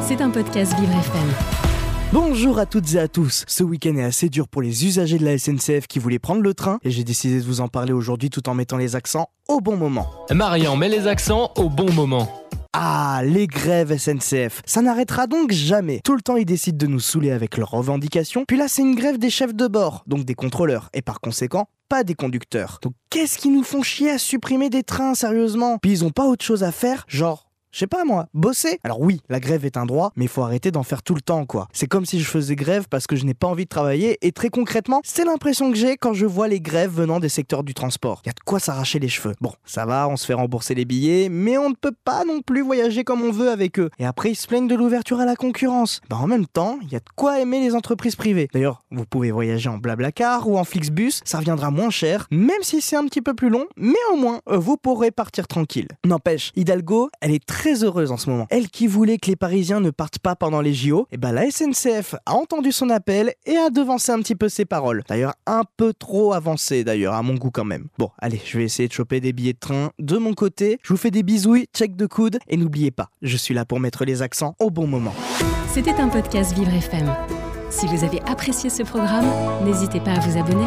C'est un podcast Vivre FM. Bonjour à toutes et à tous. Ce week-end est assez dur pour les usagers de la SNCF qui voulaient prendre le train et j'ai décidé de vous en parler aujourd'hui tout en mettant les accents au bon moment. Marian met les accents au bon moment. Ah, les grèves SNCF. Ça n'arrêtera donc jamais. Tout le temps, ils décident de nous saouler avec leurs revendications. Puis là, c'est une grève des chefs de bord, donc des contrôleurs. Et par conséquent, pas des conducteurs. Donc qu'est-ce qui nous font chier à supprimer des trains, sérieusement? Puis ils ont pas autre chose à faire, genre je sais pas moi, bosser? Alors oui, la grève est un droit, mais il faut arrêter d'en faire tout le temps quoi. C'est comme si je faisais grève parce que je n'ai pas envie de travailler et très concrètement, c'est l'impression que j'ai quand je vois les grèves venant des secteurs du transport. Il y a de quoi s'arracher les cheveux. Bon, ça va, on se fait rembourser les billets, mais on ne peut pas non plus voyager comme on veut avec eux. Et après, ils se plaignent de l'ouverture à la concurrence. Bah en même temps, il y a de quoi aimer les entreprises privées. D'ailleurs, vous pouvez voyager en Blablacar ou en Flixbus, ça reviendra moins cher, même si c'est un petit peu plus long, mais au moins, euh, vous pourrez partir tranquille. N'empêche, Hidalgo, elle est très heureuse en ce moment. Elle qui voulait que les Parisiens ne partent pas pendant les JO, et bah la SNCF a entendu son appel et a devancé un petit peu ses paroles. D'ailleurs, un peu trop avancé d'ailleurs, à mon goût quand même. Bon, allez, je vais essayer de choper des billets de train de mon côté. Je vous fais des bisouilles, check de coude, et n'oubliez pas, je suis là pour mettre les accents au bon moment. C'était un podcast Vivre FM. Si vous avez apprécié ce programme, n'hésitez pas à vous abonner.